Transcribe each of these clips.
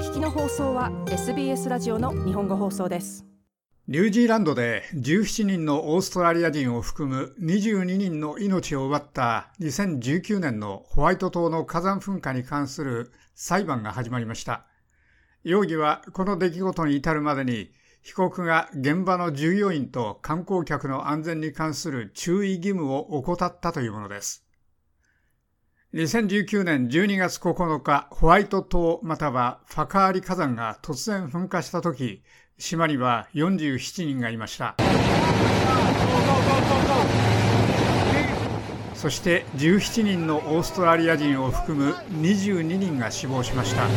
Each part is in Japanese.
聞きの放送は SBS ラジオの日本語放送ですニュージーランドで17人のオーストラリア人を含む22人の命を奪った2019年のホワイト島の火山噴火に関する裁判が始まりました。容疑はこの出来事に至るまでに被告が現場の従業員と観光客の安全に関する注意義務を怠ったというものです。2019年12月9日、ホワイト島またはファカーリ火山が突然噴火したとき、島には47人がいました。そして17人のオーストラリア人を含む22人が死亡しました。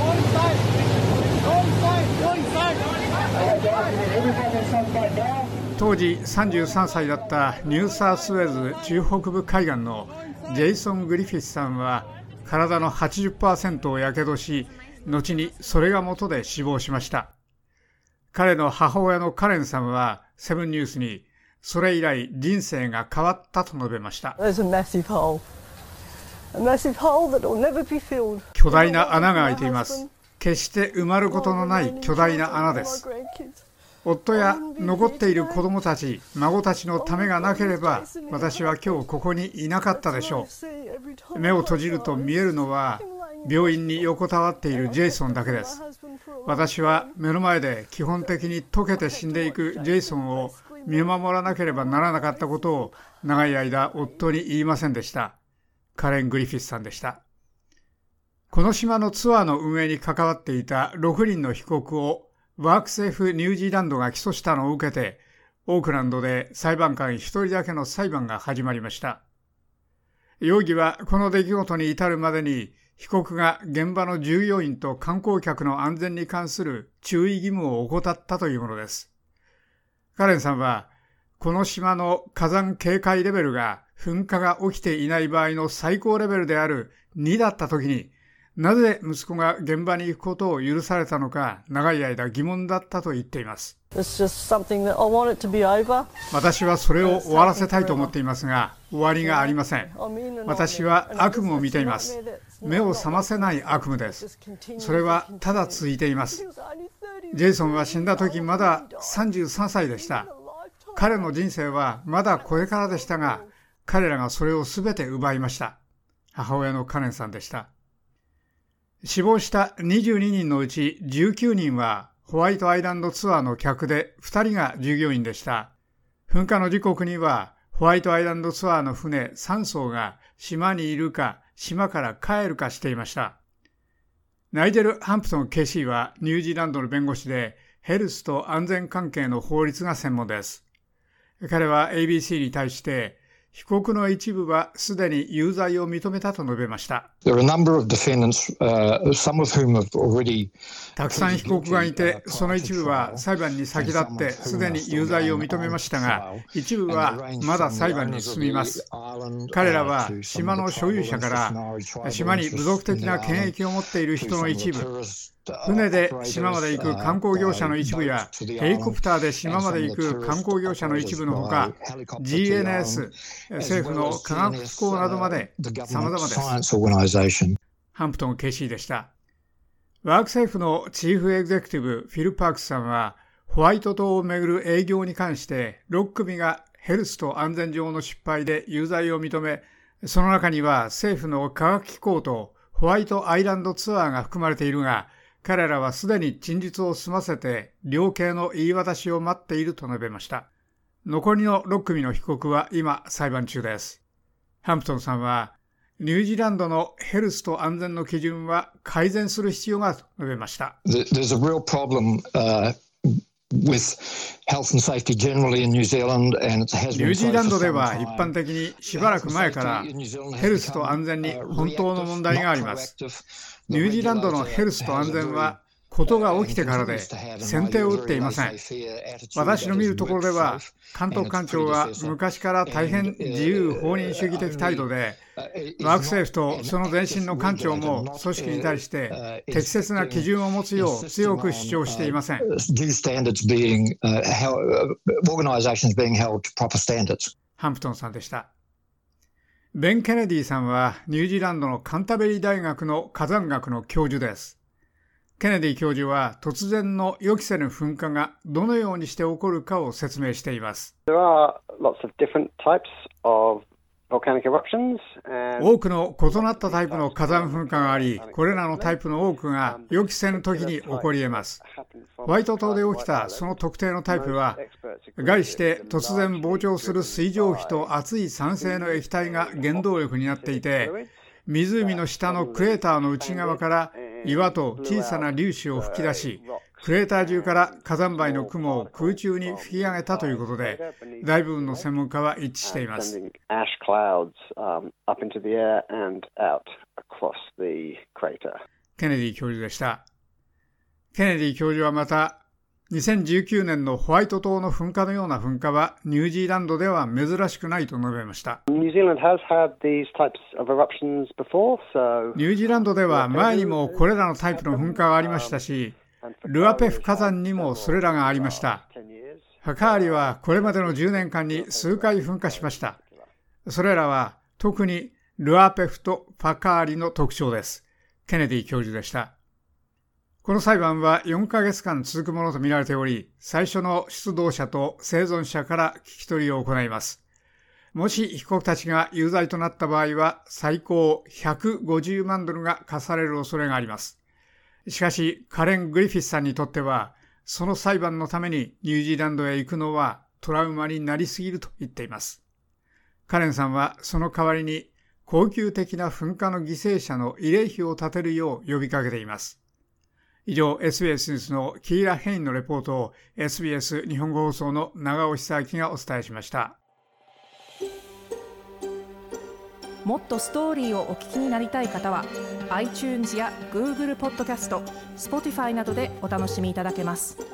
当時33歳だったニューサースウェーズ中北部海岸のジェイソン・グリフィスさんは体の80%をやけどし後にそれが元で死亡しました。彼の母親のカレンさんはセブンニュースにそれ以来人生が変わったと述べました。巨大な穴が開いています。決して埋まることのない巨大な穴です夫や残っている子供たち、孫たちのためがなければ、私は今日ここにいなかったでしょう。目を閉じると見えるのは、病院に横たわっているジェイソンだけです。私は目の前で基本的に溶けて死んでいくジェイソンを見守らなければならなかったことを長い間夫に言いませんでした。カレン・グリフィスさんでした。この島のツアーの運営に関わっていた6人の被告をワークセーフニュージーランドが起訴したのを受けて、オークランドで裁判官一人だけの裁判が始まりました。容疑はこの出来事に至るまでに被告が現場の従業員と観光客の安全に関する注意義務を怠ったというものです。カレンさんは、この島の火山警戒レベルが噴火が起きていない場合の最高レベルである2だった時になぜ息子が現場に行くことを許されたのか長い間疑問だったと言っています。私はそれを終わらせたいと思っていますが、終わりがありません。私は悪夢を見ています。目を覚ませない悪夢です。それはただ続いています。ジェイソンは死んだ時まだ33歳でした。彼の人生はまだこれからでしたが、彼らがそれを全て奪いました。母親のカレンさんでした。死亡した22人のうち19人はホワイトアイランドツアーの客で2人が従業員でした。噴火の時刻にはホワイトアイランドツアーの船3艘が島にいるか島から帰るかしていました。ナイジェル・ハンプトン KC はニュージーランドの弁護士でヘルスと安全関係の法律が専門です。彼は ABC に対して被告の一部はすでに有罪を認めたと述べました。たくさん被告がいて、その一部は裁判に先立ってすでに有罪を認めましたが、一部はまだ裁判に進みます。彼らは島の所有者から島に部族的な権益を持っている人の一部、船で島まで行く観光業者の一部やヘリコプターで島まで行く観光業者の一部のほか GNS 政府の科学機構などまで様々です。ハンプトン KC でした。ワーク政府のチーフエグゼクティブフィル・パークスさんはホワイト島をめぐる営業に関して6組がヘルスと安全上の失敗で有罪を認めその中には政府の科学機構とホワイトアイランドツアーが含まれているが彼らはすでに陳述を済ませて、量刑の言い渡しを待っていると述べました。残りの6組の被告は今裁判中です。ハンプトンさんは、ニュージーランドのヘルスと安全の基準は改善する必要があると述べました。ニュージーランドでは一般的にしばらく前からヘルスと安全に本当の問題があります。ニュージーランドのヘルスと安全はことが起きてからで先手を打っていません。私の見るところでは、監督官庁は昔から大変自由放任主義的態度で、ワーク政府とその前身の官庁も組織に対して適切な基準を持つよう強く主張していません。ハンプトンさんでした。ベン・ケネディさんはニュージーランドのカンタベリー大学の火山学の教授です。ケネディ教授は突然の予期せぬ噴火がどのようにして起こるかを説明しています。多くの異なったタイプの火山噴火があり、これらのタイプの多くが予期せぬ時に起こり得ます。ホワイト島で起きたその特定のタイプは、概して突然膨張する水蒸気と熱い酸性の液体が原動力になっていて、湖の下のクレーターの内側から岩と小さな粒子を吹き出し、クレーター中から火山灰の雲を空中に吹き上げたということで、大部分の専門家は一致しています。ケネディ教授でした。ケネディ教授はまた、2019年のホワイト島の噴火のような噴火はニュージーランドでは珍しくないと述べました。ニュージーランドでは前にもこれらのタイプの噴火がありましたし、ルアペフ火山にもそれらがありました。ハカーリはこれまでの10年間に数回噴火しました。それらは特にルアペフとファカーリの特徴です。ケネディ教授でした。この裁判は4ヶ月間続くものとみられており、最初の出動者と生存者から聞き取りを行います。もし被告たちが有罪となった場合は、最高150万ドルが課される恐れがあります。しかし、カレン・グリフィスさんにとっては、その裁判のためにニュージーランドへ行くのはトラウマになりすぎると言っています。カレンさんはその代わりに高級的な噴火の犠牲者の慰霊碑を建てるよう呼びかけています。以上、SBS ニュースのキーラ・ヘインのレポートを SBS 日本語放送の長尾久明がお伝えしました。もっとストーリーをお聞きになりたい方は iTunes や Google ポッドキャスト Spotify などでお楽しみいただけます。